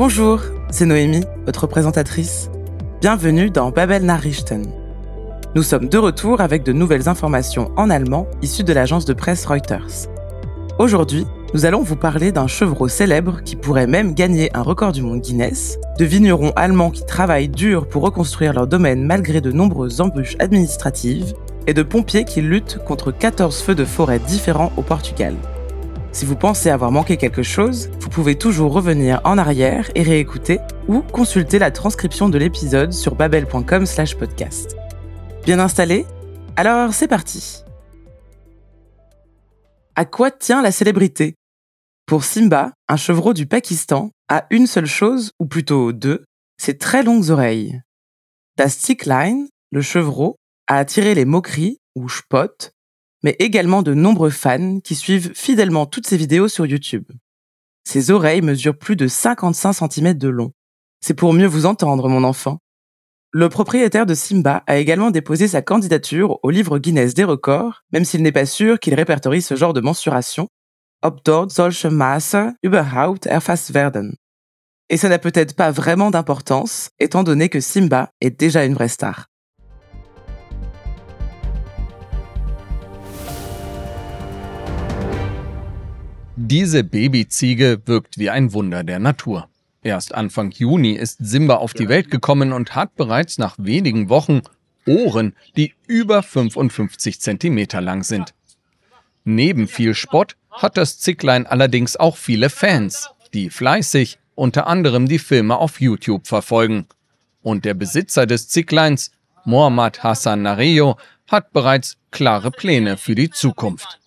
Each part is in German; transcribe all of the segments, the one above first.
Bonjour, c'est Noémie, votre présentatrice. Bienvenue dans Babel Nachrichten. Nous sommes de retour avec de nouvelles informations en allemand issues de l'agence de presse Reuters. Aujourd'hui, nous allons vous parler d'un chevreau célèbre qui pourrait même gagner un record du monde Guinness, de vignerons allemands qui travaillent dur pour reconstruire leur domaine malgré de nombreuses embûches administratives, et de pompiers qui luttent contre 14 feux de forêt différents au Portugal. Si vous pensez avoir manqué quelque chose, vous pouvez toujours revenir en arrière et réécouter ou consulter la transcription de l'épisode sur babel.com/podcast. Bien installé? Alors c'est parti. À quoi tient la célébrité? Pour Simba, un chevreau du Pakistan a une seule chose, ou plutôt deux, ses très longues oreilles. Das Stickline, le chevreau, a attiré les moqueries, ou spot, mais également de nombreux fans qui suivent fidèlement toutes ses vidéos sur YouTube. Ses oreilles mesurent plus de 55 cm de long. C'est pour mieux vous entendre, mon enfant. Le propriétaire de Simba a également déposé sa candidature au livre Guinness des records, même s'il n'est pas sûr qu'il répertorie ce genre de mensuration. Et ça n'a peut-être pas vraiment d'importance, étant donné que Simba est déjà une vraie star. Diese Babyziege wirkt wie ein Wunder der Natur. Erst Anfang Juni ist Simba auf die Welt gekommen und hat bereits nach wenigen Wochen Ohren, die über 55 Zentimeter lang sind. Neben viel Spott hat das Zicklein allerdings auch viele Fans, die fleißig unter anderem die Filme auf YouTube verfolgen. Und der Besitzer des Zickleins, Mohammad Hassan Nareyo, hat bereits klare Pläne für die Zukunft.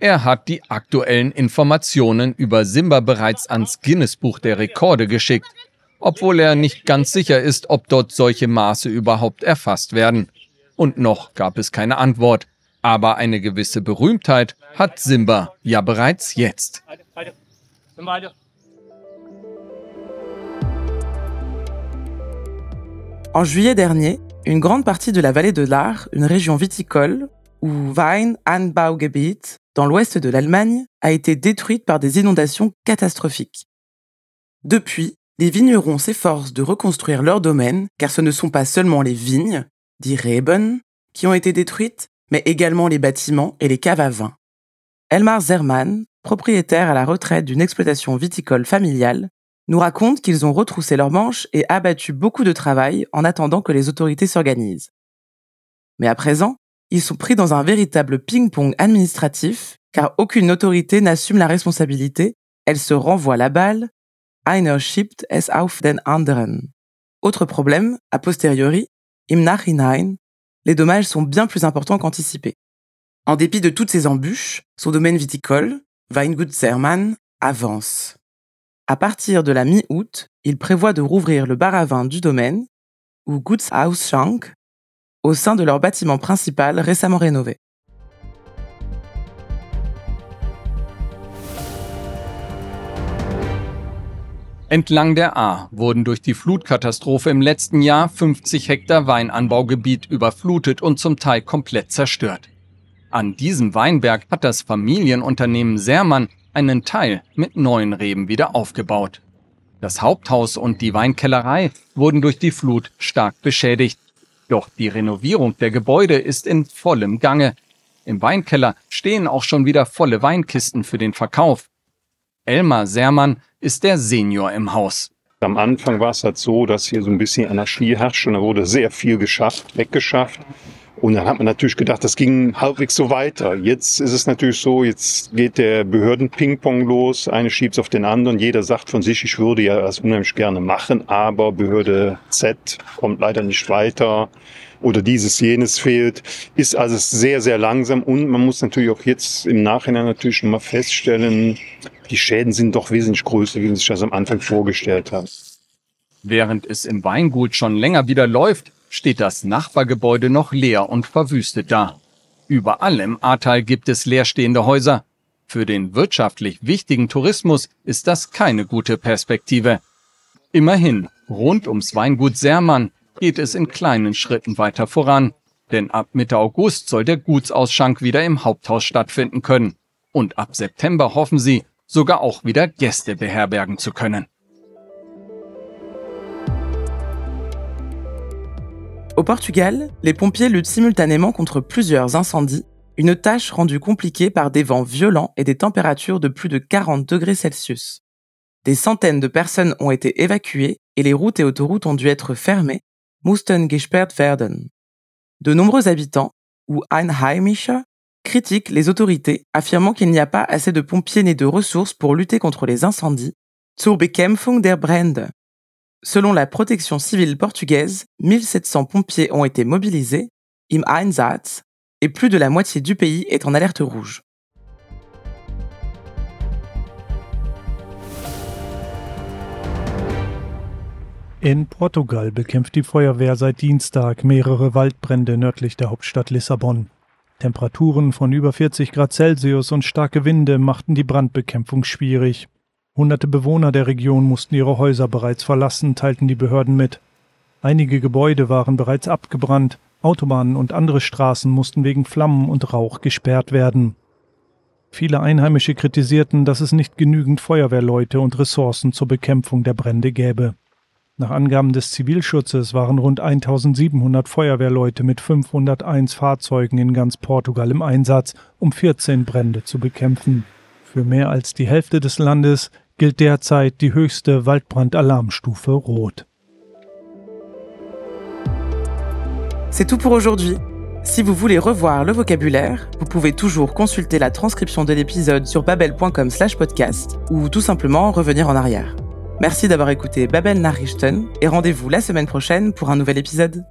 Er hat die aktuellen Informationen über Simba bereits ans Guinness-Buch der Rekorde geschickt, obwohl er nicht ganz sicher ist, ob dort solche Maße überhaupt erfasst werden. Und noch gab es keine Antwort. Aber eine gewisse Berühmtheit hat Simba ja bereits jetzt. En juillet dernier, une grande partie de la vallée de l'Ar, une région viticole, ou Weinanbaugebiet, dans l'ouest de l'Allemagne, a été détruite par des inondations catastrophiques. Depuis, les vignerons s'efforcent de reconstruire leur domaine, car ce ne sont pas seulement les vignes, dit Reben, qui ont été détruites, mais également les bâtiments et les caves à vin. Elmar Zerman, propriétaire à la retraite d'une exploitation viticole familiale, nous raconte qu'ils ont retroussé leurs manches et abattu beaucoup de travail en attendant que les autorités s'organisent. Mais à présent, ils sont pris dans un véritable ping-pong administratif, car aucune autorité n'assume la responsabilité, elle se renvoie la balle. Einer schiebt es auf den anderen. Autre problème, a posteriori, im Nachhinein, les dommages sont bien plus importants qu'anticipés. En dépit de toutes ces embûches, son domaine viticole, Weingut Zermann, avance. À partir de la mi-août, il prévoit de rouvrir le bar à vin du domaine, ou Gutsausschank, au sein de leur bâtiment principal récemment rénové. Entlang der A wurden durch die Flutkatastrophe im letzten Jahr 50 Hektar Weinanbaugebiet überflutet und zum Teil komplett zerstört. An diesem Weinberg hat das Familienunternehmen Sermann einen Teil mit neuen Reben wieder aufgebaut. Das Haupthaus und die Weinkellerei wurden durch die Flut stark beschädigt. Doch die Renovierung der Gebäude ist in vollem Gange. Im Weinkeller stehen auch schon wieder volle Weinkisten für den Verkauf. Elmar Sermann ist der Senior im Haus. Am Anfang war es halt so, dass hier so ein bisschen Anarchie herrscht und da wurde sehr viel geschafft, weggeschafft. Und dann hat man natürlich gedacht, das ging halbwegs so weiter. Jetzt ist es natürlich so, jetzt geht der Behörden-Ping-Pong los. Eine schiebt es auf den anderen. Jeder sagt von sich, ich würde ja das unheimlich gerne machen, aber Behörde Z kommt leider nicht weiter oder dieses, jenes fehlt. Ist also sehr, sehr langsam und man muss natürlich auch jetzt im Nachhinein natürlich mal feststellen, die Schäden sind doch wesentlich größer, wie man sich das am Anfang vorgestellt hat. Während es im Weingut schon länger wieder läuft, steht das Nachbargebäude noch leer und verwüstet da. Überall im Ahrtal gibt es leerstehende Häuser. Für den wirtschaftlich wichtigen Tourismus ist das keine gute Perspektive. Immerhin, rund ums Weingut Sermann geht es in kleinen Schritten weiter voran, denn ab Mitte August soll der Gutsausschank wieder im Haupthaus stattfinden können. Und ab September hoffen sie, sogar auch wieder Gäste beherbergen zu können. Au Portugal, les pompiers luttent simultanément contre plusieurs incendies, une tâche rendue compliquée par des vents violents et des températures de plus de 40 degrés Celsius. Des centaines de personnes ont été évacuées et les routes et autoroutes ont dû être fermées, gesperrt werden. De nombreux habitants, ou Einheimische, critiquent les autorités, affirmant qu'il n'y a pas assez de pompiers ni de ressources pour lutter contre les incendies, zur Bekämpfung der Brände. Selon la protection civile portugaise, 1700 pompiers ont été mobilisés, im Einsatz, et plus de la moitié du pays est en alerte rouge. In Portugal bekämpft die Feuerwehr seit Dienstag mehrere Waldbrände nördlich der Hauptstadt Lissabon. Temperaturen von über 40 Grad Celsius und starke Winde machten die Brandbekämpfung schwierig. Hunderte Bewohner der Region mussten ihre Häuser bereits verlassen, teilten die Behörden mit. Einige Gebäude waren bereits abgebrannt, Autobahnen und andere Straßen mussten wegen Flammen und Rauch gesperrt werden. Viele Einheimische kritisierten, dass es nicht genügend Feuerwehrleute und Ressourcen zur Bekämpfung der Brände gäbe. Nach Angaben des Zivilschutzes waren rund 1700 Feuerwehrleute mit 501 Fahrzeugen in ganz Portugal im Einsatz, um 14 Brände zu bekämpfen. Für mehr als die Hälfte des Landes gilt derzeit die höchste Waldbrandalarmstufe Rot. C'est tout pour aujourd'hui. Si vous voulez revoir le vocabulaire, vous pouvez toujours consulter la transcription de l'épisode sur babel.com/podcast ou tout simplement revenir en arrière. Merci d'avoir écouté Babel Nachrichten et rendez-vous la semaine prochaine pour un nouvel épisode.